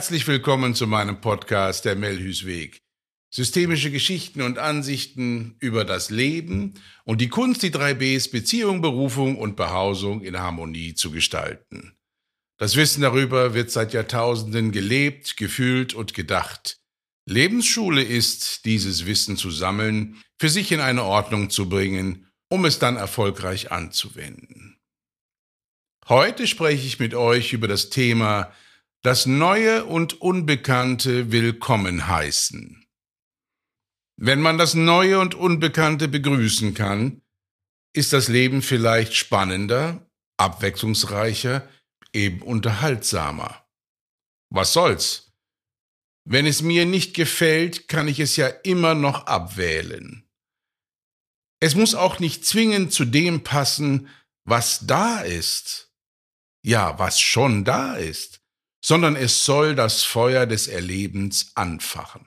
Herzlich willkommen zu meinem Podcast Der Melhüsweg. Systemische Geschichten und Ansichten über das Leben und die Kunst, die drei Bs Beziehung, Berufung und Behausung in Harmonie zu gestalten. Das Wissen darüber wird seit Jahrtausenden gelebt, gefühlt und gedacht. Lebensschule ist, dieses Wissen zu sammeln, für sich in eine Ordnung zu bringen, um es dann erfolgreich anzuwenden. Heute spreche ich mit euch über das Thema das Neue und Unbekannte willkommen heißen. Wenn man das Neue und Unbekannte begrüßen kann, ist das Leben vielleicht spannender, abwechslungsreicher, eben unterhaltsamer. Was soll's? Wenn es mir nicht gefällt, kann ich es ja immer noch abwählen. Es muss auch nicht zwingend zu dem passen, was da ist. Ja, was schon da ist sondern es soll das Feuer des Erlebens anfachen.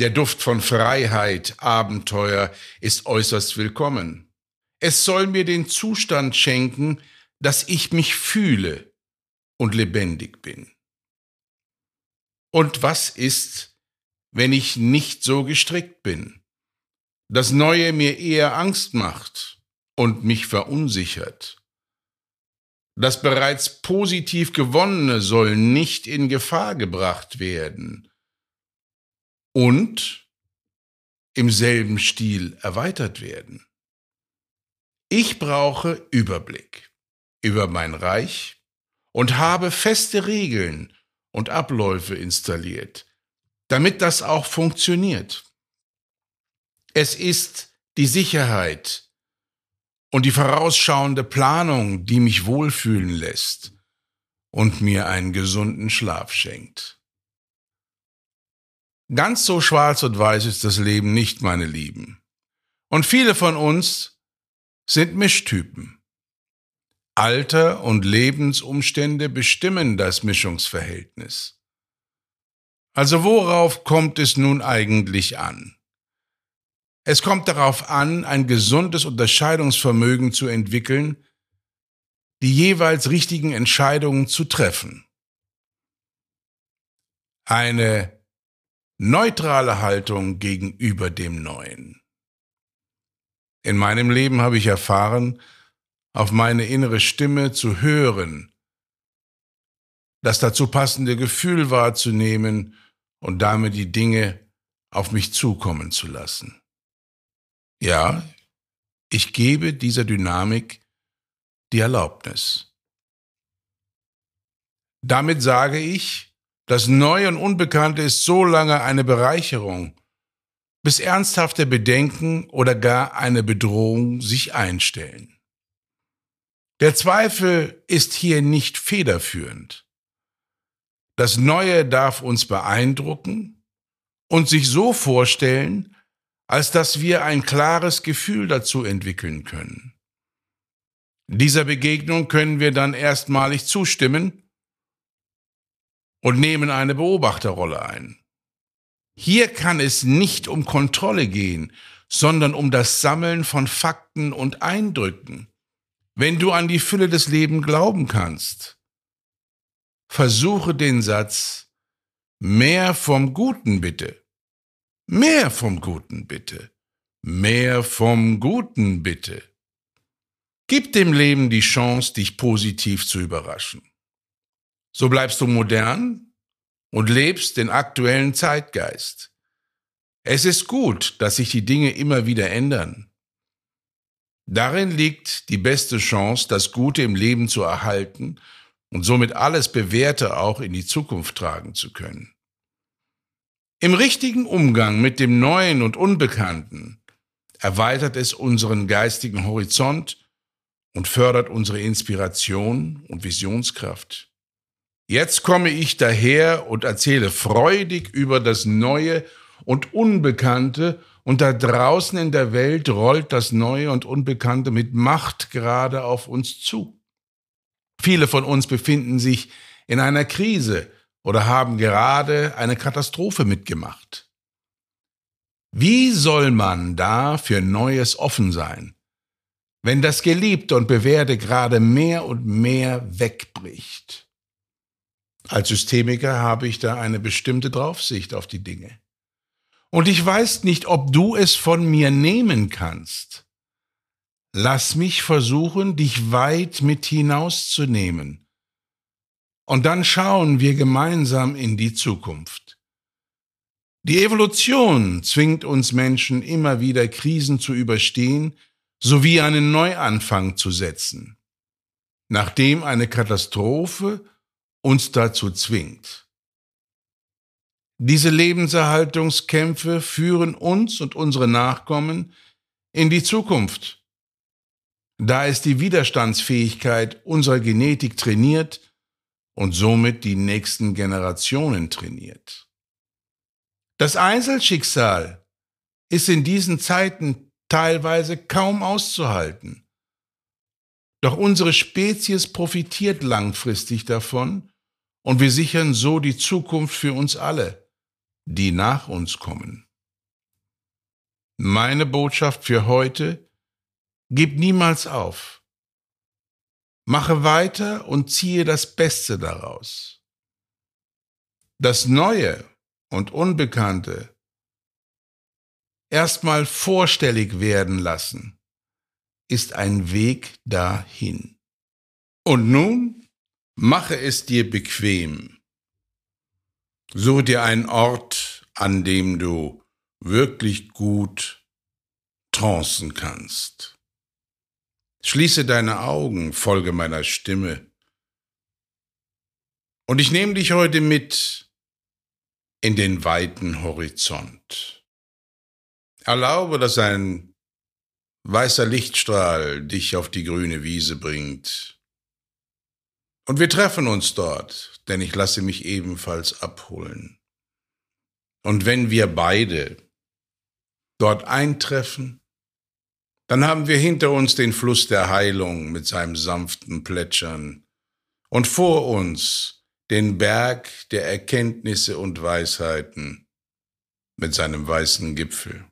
Der Duft von Freiheit, Abenteuer ist äußerst willkommen. Es soll mir den Zustand schenken, dass ich mich fühle und lebendig bin. Und was ist, wenn ich nicht so gestrickt bin? Das Neue mir eher Angst macht und mich verunsichert. Das bereits positiv gewonnene soll nicht in Gefahr gebracht werden und im selben Stil erweitert werden. Ich brauche Überblick über mein Reich und habe feste Regeln und Abläufe installiert, damit das auch funktioniert. Es ist die Sicherheit, und die vorausschauende Planung, die mich wohlfühlen lässt und mir einen gesunden Schlaf schenkt. Ganz so schwarz und weiß ist das Leben nicht, meine Lieben. Und viele von uns sind Mischtypen. Alter und Lebensumstände bestimmen das Mischungsverhältnis. Also worauf kommt es nun eigentlich an? Es kommt darauf an, ein gesundes Unterscheidungsvermögen zu entwickeln, die jeweils richtigen Entscheidungen zu treffen. Eine neutrale Haltung gegenüber dem Neuen. In meinem Leben habe ich erfahren, auf meine innere Stimme zu hören, das dazu passende Gefühl wahrzunehmen und damit die Dinge auf mich zukommen zu lassen. Ja, ich gebe dieser Dynamik die Erlaubnis. Damit sage ich, das Neue und Unbekannte ist so lange eine Bereicherung, bis ernsthafte Bedenken oder gar eine Bedrohung sich einstellen. Der Zweifel ist hier nicht federführend. Das Neue darf uns beeindrucken und sich so vorstellen, als dass wir ein klares Gefühl dazu entwickeln können. Dieser Begegnung können wir dann erstmalig zustimmen und nehmen eine Beobachterrolle ein. Hier kann es nicht um Kontrolle gehen, sondern um das Sammeln von Fakten und Eindrücken. Wenn du an die Fülle des Lebens glauben kannst, versuche den Satz, mehr vom Guten bitte Mehr vom Guten bitte. Mehr vom Guten bitte. Gib dem Leben die Chance, dich positiv zu überraschen. So bleibst du modern und lebst den aktuellen Zeitgeist. Es ist gut, dass sich die Dinge immer wieder ändern. Darin liegt die beste Chance, das Gute im Leben zu erhalten und somit alles Bewährte auch in die Zukunft tragen zu können. Im richtigen Umgang mit dem Neuen und Unbekannten erweitert es unseren geistigen Horizont und fördert unsere Inspiration und Visionskraft. Jetzt komme ich daher und erzähle freudig über das Neue und Unbekannte, und da draußen in der Welt rollt das Neue und Unbekannte mit Macht gerade auf uns zu. Viele von uns befinden sich in einer Krise, oder haben gerade eine Katastrophe mitgemacht. Wie soll man da für Neues offen sein, wenn das Geliebte und Bewährte gerade mehr und mehr wegbricht? Als Systemiker habe ich da eine bestimmte Draufsicht auf die Dinge. Und ich weiß nicht, ob du es von mir nehmen kannst. Lass mich versuchen, dich weit mit hinauszunehmen. Und dann schauen wir gemeinsam in die Zukunft. Die Evolution zwingt uns Menschen immer wieder Krisen zu überstehen sowie einen Neuanfang zu setzen, nachdem eine Katastrophe uns dazu zwingt. Diese Lebenserhaltungskämpfe führen uns und unsere Nachkommen in die Zukunft. Da ist die Widerstandsfähigkeit unserer Genetik trainiert und somit die nächsten Generationen trainiert. Das Einzelschicksal ist in diesen Zeiten teilweise kaum auszuhalten. Doch unsere Spezies profitiert langfristig davon und wir sichern so die Zukunft für uns alle, die nach uns kommen. Meine Botschaft für heute, gib niemals auf. Mache weiter und ziehe das Beste daraus. Das Neue und Unbekannte erstmal vorstellig werden lassen, ist ein Weg dahin. Und nun mache es dir bequem. Suche dir einen Ort, an dem du wirklich gut trancen kannst. Schließe deine Augen, folge meiner Stimme. Und ich nehme dich heute mit in den weiten Horizont. Erlaube, dass ein weißer Lichtstrahl dich auf die grüne Wiese bringt. Und wir treffen uns dort, denn ich lasse mich ebenfalls abholen. Und wenn wir beide dort eintreffen, dann haben wir hinter uns den Fluss der Heilung mit seinem sanften Plätschern und vor uns den Berg der Erkenntnisse und Weisheiten mit seinem weißen Gipfel.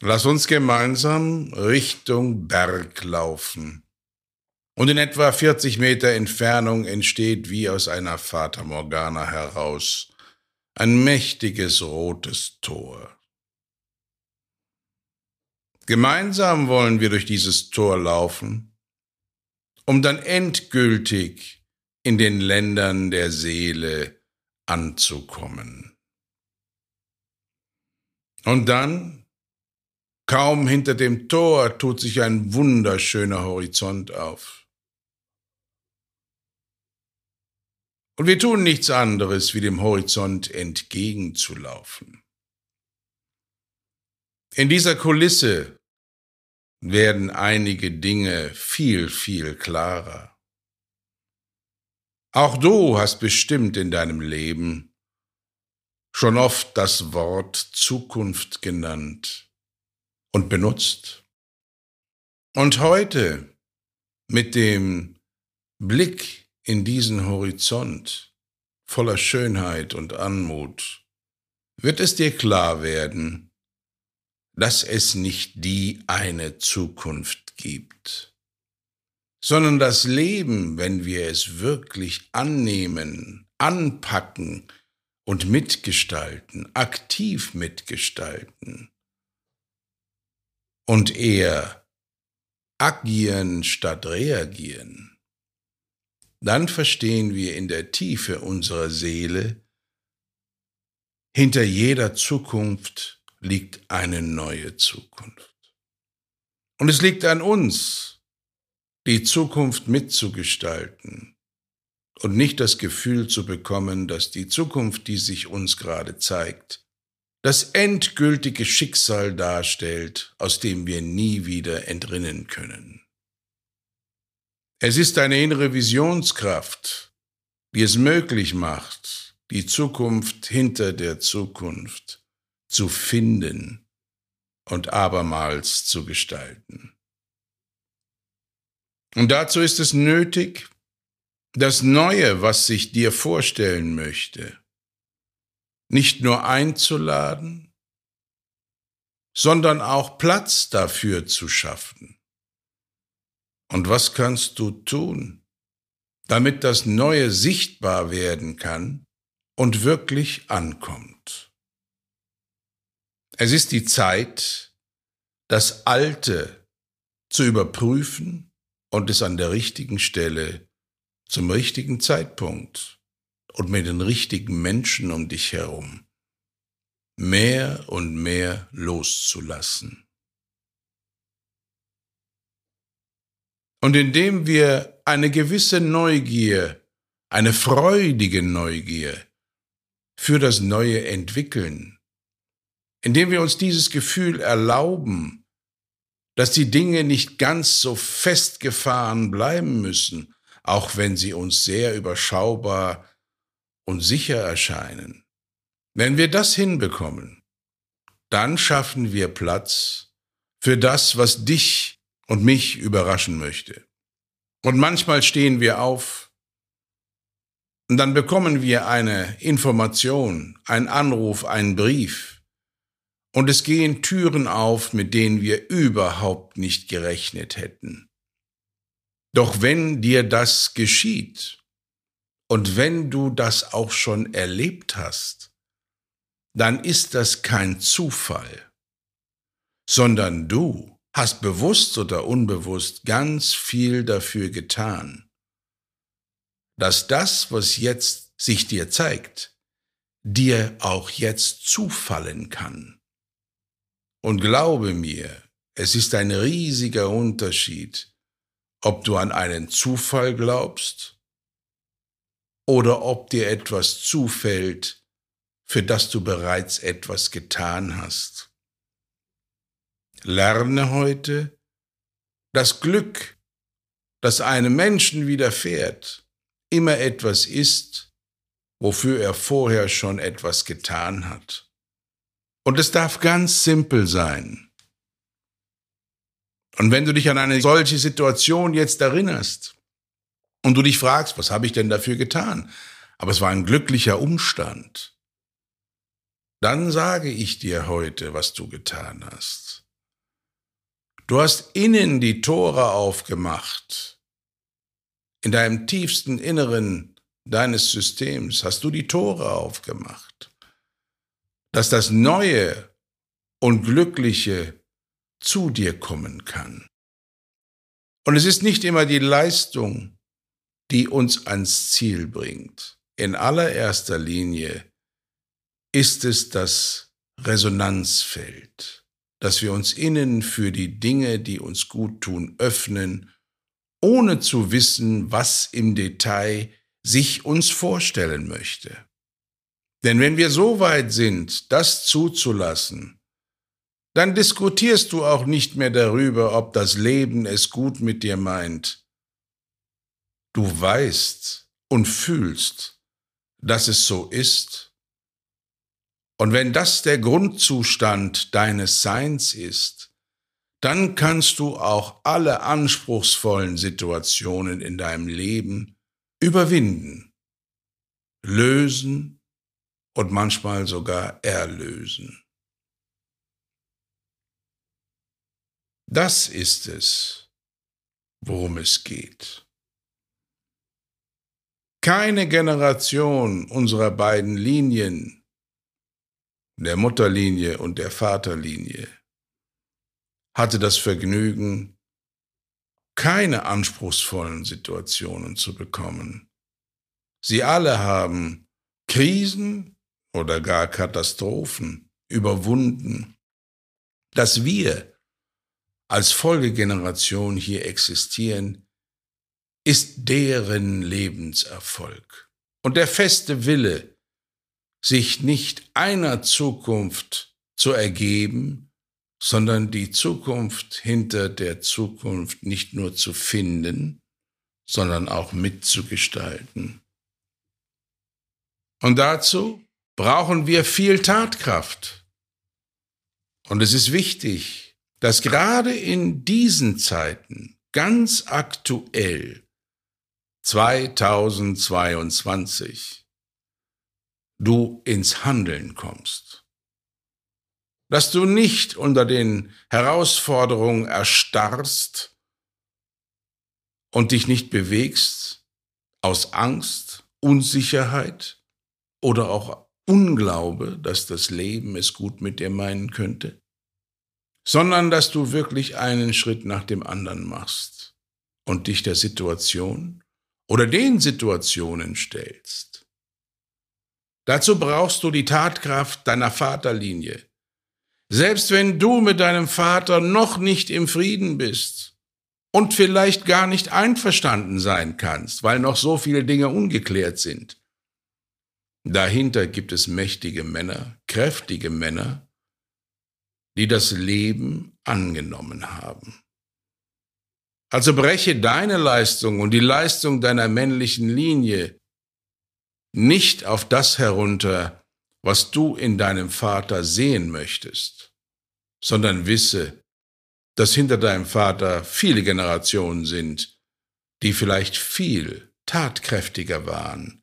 Lass uns gemeinsam Richtung Berg laufen. Und in etwa 40 Meter Entfernung entsteht wie aus einer Fata Morgana heraus ein mächtiges rotes Tor. Gemeinsam wollen wir durch dieses Tor laufen, um dann endgültig in den Ländern der Seele anzukommen. Und dann, kaum hinter dem Tor, tut sich ein wunderschöner Horizont auf. Und wir tun nichts anderes, wie dem Horizont entgegenzulaufen. In dieser Kulisse werden einige Dinge viel, viel klarer. Auch du hast bestimmt in deinem Leben schon oft das Wort Zukunft genannt und benutzt. Und heute mit dem Blick in diesen Horizont voller Schönheit und Anmut wird es dir klar werden, dass es nicht die eine Zukunft gibt sondern das Leben, wenn wir es wirklich annehmen, anpacken und mitgestalten, aktiv mitgestalten und eher agieren statt reagieren, dann verstehen wir in der Tiefe unserer Seele, hinter jeder Zukunft liegt eine neue Zukunft. Und es liegt an uns, die Zukunft mitzugestalten und nicht das Gefühl zu bekommen, dass die Zukunft, die sich uns gerade zeigt, das endgültige Schicksal darstellt, aus dem wir nie wieder entrinnen können. Es ist eine innere Visionskraft, die es möglich macht, die Zukunft hinter der Zukunft zu finden und abermals zu gestalten. Und dazu ist es nötig, das Neue, was sich dir vorstellen möchte, nicht nur einzuladen, sondern auch Platz dafür zu schaffen. Und was kannst du tun? damit das Neue sichtbar werden kann und wirklich ankommt. Es ist die Zeit, das Alte zu überprüfen und es an der richtigen Stelle zum richtigen Zeitpunkt und mit den richtigen Menschen um dich herum mehr und mehr loszulassen. Und indem wir eine gewisse Neugier, eine freudige Neugier für das Neue entwickeln, indem wir uns dieses Gefühl erlauben, dass die Dinge nicht ganz so festgefahren bleiben müssen, auch wenn sie uns sehr überschaubar und sicher erscheinen. Wenn wir das hinbekommen, dann schaffen wir Platz für das, was dich und mich überraschen möchte. Und manchmal stehen wir auf und dann bekommen wir eine Information, einen Anruf, einen Brief. Und es gehen Türen auf, mit denen wir überhaupt nicht gerechnet hätten. Doch wenn dir das geschieht und wenn du das auch schon erlebt hast, dann ist das kein Zufall, sondern du hast bewusst oder unbewusst ganz viel dafür getan, dass das, was jetzt sich dir zeigt, dir auch jetzt zufallen kann. Und glaube mir, es ist ein riesiger Unterschied, ob du an einen Zufall glaubst oder ob dir etwas zufällt, für das du bereits etwas getan hast. Lerne heute, das Glück, das einem Menschen widerfährt, immer etwas ist, wofür er vorher schon etwas getan hat. Und es darf ganz simpel sein. Und wenn du dich an eine solche Situation jetzt erinnerst und du dich fragst, was habe ich denn dafür getan? Aber es war ein glücklicher Umstand. Dann sage ich dir heute, was du getan hast. Du hast innen die Tore aufgemacht. In deinem tiefsten Inneren deines Systems hast du die Tore aufgemacht, dass das Neue und Glückliche zu dir kommen kann. Und es ist nicht immer die Leistung, die uns ans Ziel bringt. In allererster Linie ist es das Resonanzfeld dass wir uns innen für die Dinge, die uns gut tun, öffnen, ohne zu wissen, was im Detail sich uns vorstellen möchte. Denn wenn wir so weit sind, das zuzulassen, dann diskutierst du auch nicht mehr darüber, ob das Leben es gut mit dir meint. Du weißt und fühlst, dass es so ist und wenn das der Grundzustand deines Seins ist, dann kannst du auch alle anspruchsvollen Situationen in deinem Leben überwinden, lösen und manchmal sogar erlösen. Das ist es, worum es geht. Keine Generation unserer beiden Linien der Mutterlinie und der Vaterlinie, hatte das Vergnügen, keine anspruchsvollen Situationen zu bekommen. Sie alle haben Krisen oder gar Katastrophen überwunden. Dass wir als Folgegeneration hier existieren, ist deren Lebenserfolg. Und der feste Wille, sich nicht einer Zukunft zu ergeben, sondern die Zukunft hinter der Zukunft nicht nur zu finden, sondern auch mitzugestalten. Und dazu brauchen wir viel Tatkraft. Und es ist wichtig, dass gerade in diesen Zeiten ganz aktuell 2022 du ins Handeln kommst. Dass du nicht unter den Herausforderungen erstarrst und dich nicht bewegst, aus Angst, Unsicherheit oder auch Unglaube, dass das Leben es gut mit dir meinen könnte, sondern dass du wirklich einen Schritt nach dem anderen machst und dich der Situation oder den Situationen stellst. Dazu brauchst du die Tatkraft deiner Vaterlinie. Selbst wenn du mit deinem Vater noch nicht im Frieden bist und vielleicht gar nicht einverstanden sein kannst, weil noch so viele Dinge ungeklärt sind. Dahinter gibt es mächtige Männer, kräftige Männer, die das Leben angenommen haben. Also breche deine Leistung und die Leistung deiner männlichen Linie nicht auf das herunter, was du in deinem Vater sehen möchtest, sondern wisse, dass hinter deinem Vater viele Generationen sind, die vielleicht viel tatkräftiger waren,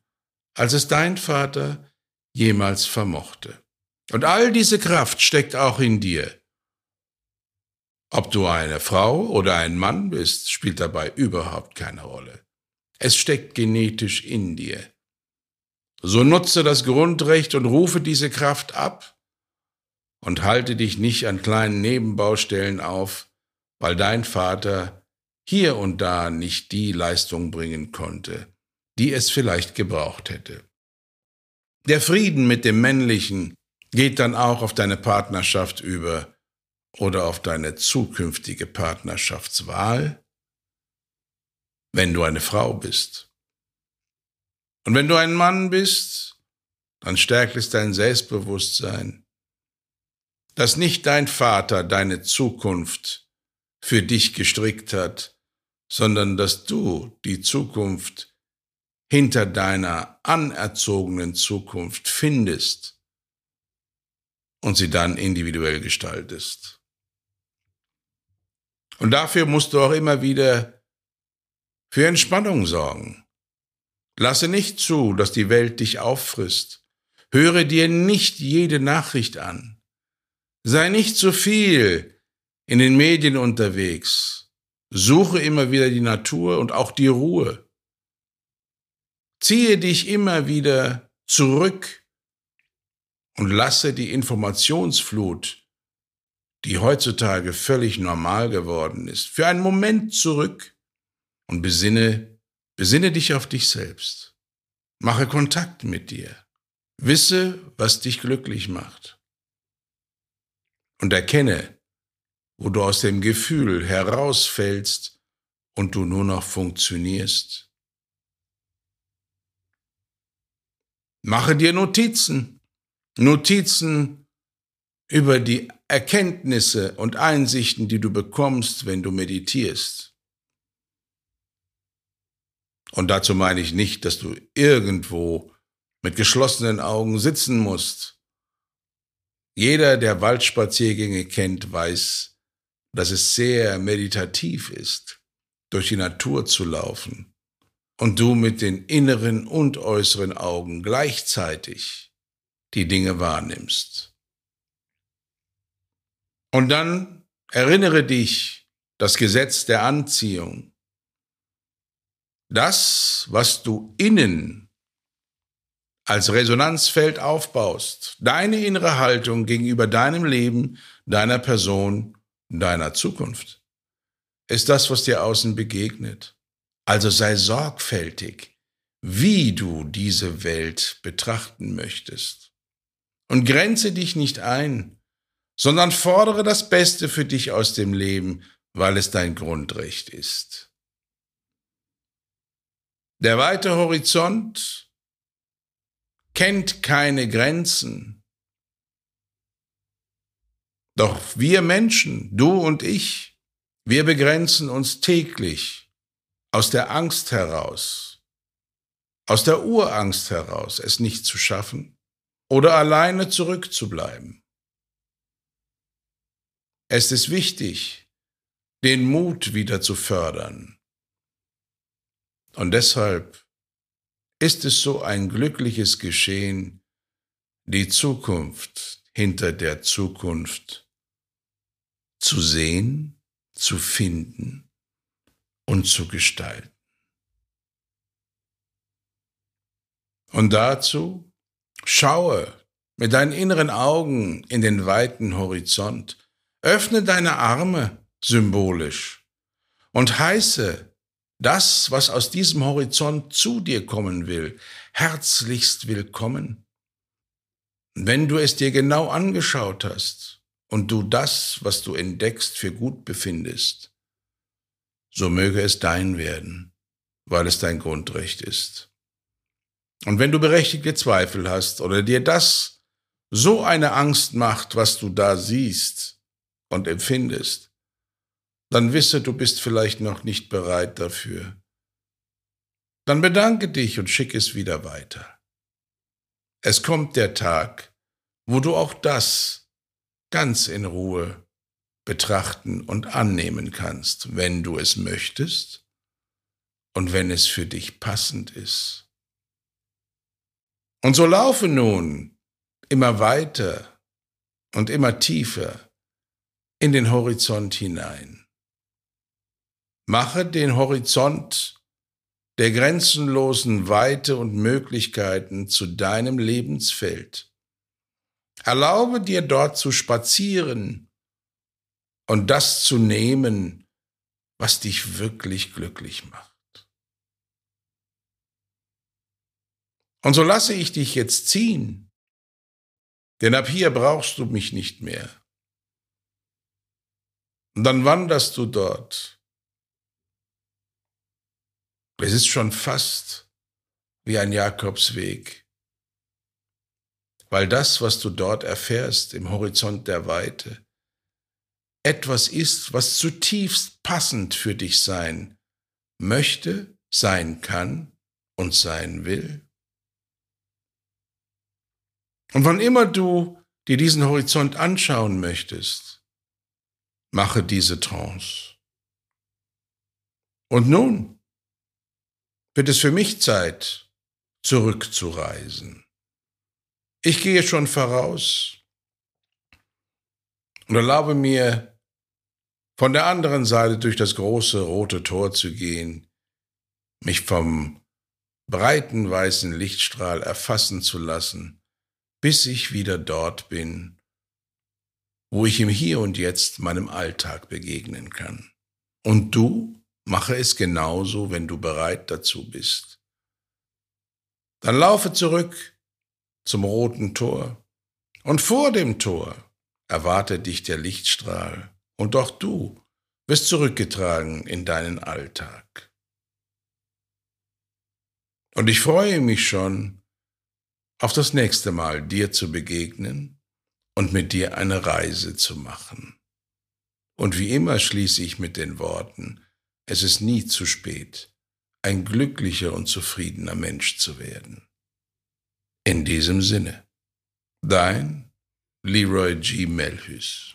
als es dein Vater jemals vermochte. Und all diese Kraft steckt auch in dir. Ob du eine Frau oder ein Mann bist, spielt dabei überhaupt keine Rolle. Es steckt genetisch in dir. So nutze das Grundrecht und rufe diese Kraft ab und halte dich nicht an kleinen Nebenbaustellen auf, weil dein Vater hier und da nicht die Leistung bringen konnte, die es vielleicht gebraucht hätte. Der Frieden mit dem Männlichen geht dann auch auf deine Partnerschaft über, oder auf deine zukünftige Partnerschaftswahl, wenn du eine Frau bist. Und wenn du ein Mann bist, dann stärkt es dein Selbstbewusstsein, dass nicht dein Vater deine Zukunft für dich gestrickt hat, sondern dass du die Zukunft hinter deiner anerzogenen Zukunft findest und sie dann individuell gestaltest. Und dafür musst du auch immer wieder für Entspannung sorgen. Lasse nicht zu, dass die Welt dich auffrisst. Höre dir nicht jede Nachricht an. Sei nicht zu viel in den Medien unterwegs. Suche immer wieder die Natur und auch die Ruhe. Ziehe dich immer wieder zurück und lasse die Informationsflut die heutzutage völlig normal geworden ist, für einen Moment zurück und besinne, besinne dich auf dich selbst. Mache Kontakt mit dir. Wisse, was dich glücklich macht. Und erkenne, wo du aus dem Gefühl herausfällst und du nur noch funktionierst. Mache dir Notizen. Notizen über die Erkenntnisse und Einsichten, die du bekommst, wenn du meditierst. Und dazu meine ich nicht, dass du irgendwo mit geschlossenen Augen sitzen musst. Jeder, der Waldspaziergänge kennt, weiß, dass es sehr meditativ ist, durch die Natur zu laufen und du mit den inneren und äußeren Augen gleichzeitig die Dinge wahrnimmst. Und dann erinnere dich, das Gesetz der Anziehung. Das, was du innen als Resonanzfeld aufbaust, deine innere Haltung gegenüber deinem Leben, deiner Person, deiner Zukunft, ist das, was dir außen begegnet. Also sei sorgfältig, wie du diese Welt betrachten möchtest. Und grenze dich nicht ein, sondern fordere das Beste für dich aus dem Leben, weil es dein Grundrecht ist. Der weite Horizont kennt keine Grenzen. Doch wir Menschen, du und ich, wir begrenzen uns täglich aus der Angst heraus, aus der Urangst heraus, es nicht zu schaffen oder alleine zurückzubleiben. Es ist wichtig, den Mut wieder zu fördern. Und deshalb ist es so ein glückliches Geschehen, die Zukunft hinter der Zukunft zu sehen, zu finden und zu gestalten. Und dazu schaue mit deinen inneren Augen in den weiten Horizont, öffne deine Arme symbolisch und heiße das, was aus diesem Horizont zu dir kommen will, herzlichst willkommen. Wenn du es dir genau angeschaut hast und du das, was du entdeckst, für gut befindest, so möge es dein werden, weil es dein Grundrecht ist. Und wenn du berechtigte Zweifel hast oder dir das so eine Angst macht, was du da siehst und empfindest, dann wisse, du bist vielleicht noch nicht bereit dafür. Dann bedanke dich und schick es wieder weiter. Es kommt der Tag, wo du auch das ganz in Ruhe betrachten und annehmen kannst, wenn du es möchtest und wenn es für dich passend ist. Und so laufe nun immer weiter und immer tiefer in den Horizont hinein. Mache den Horizont der grenzenlosen Weite und Möglichkeiten zu deinem Lebensfeld. Erlaube dir dort zu spazieren und das zu nehmen, was dich wirklich glücklich macht. Und so lasse ich dich jetzt ziehen, denn ab hier brauchst du mich nicht mehr. Und dann wanderst du dort. Es ist schon fast wie ein Jakobsweg, weil das, was du dort erfährst im Horizont der Weite, etwas ist, was zutiefst passend für dich sein möchte, sein kann und sein will. Und wann immer du dir diesen Horizont anschauen möchtest, mache diese Trance. Und nun wird es für mich Zeit, zurückzureisen. Ich gehe schon voraus und erlaube mir, von der anderen Seite durch das große rote Tor zu gehen, mich vom breiten weißen Lichtstrahl erfassen zu lassen bis ich wieder dort bin, wo ich im Hier und Jetzt meinem Alltag begegnen kann. Und du mache es genauso, wenn du bereit dazu bist. Dann laufe zurück zum roten Tor, und vor dem Tor erwartet dich der Lichtstrahl, und auch du wirst zurückgetragen in deinen Alltag. Und ich freue mich schon, auf das nächste Mal dir zu begegnen und mit dir eine Reise zu machen. Und wie immer schließe ich mit den Worten, es ist nie zu spät, ein glücklicher und zufriedener Mensch zu werden. In diesem Sinne, dein Leroy G. Melhus.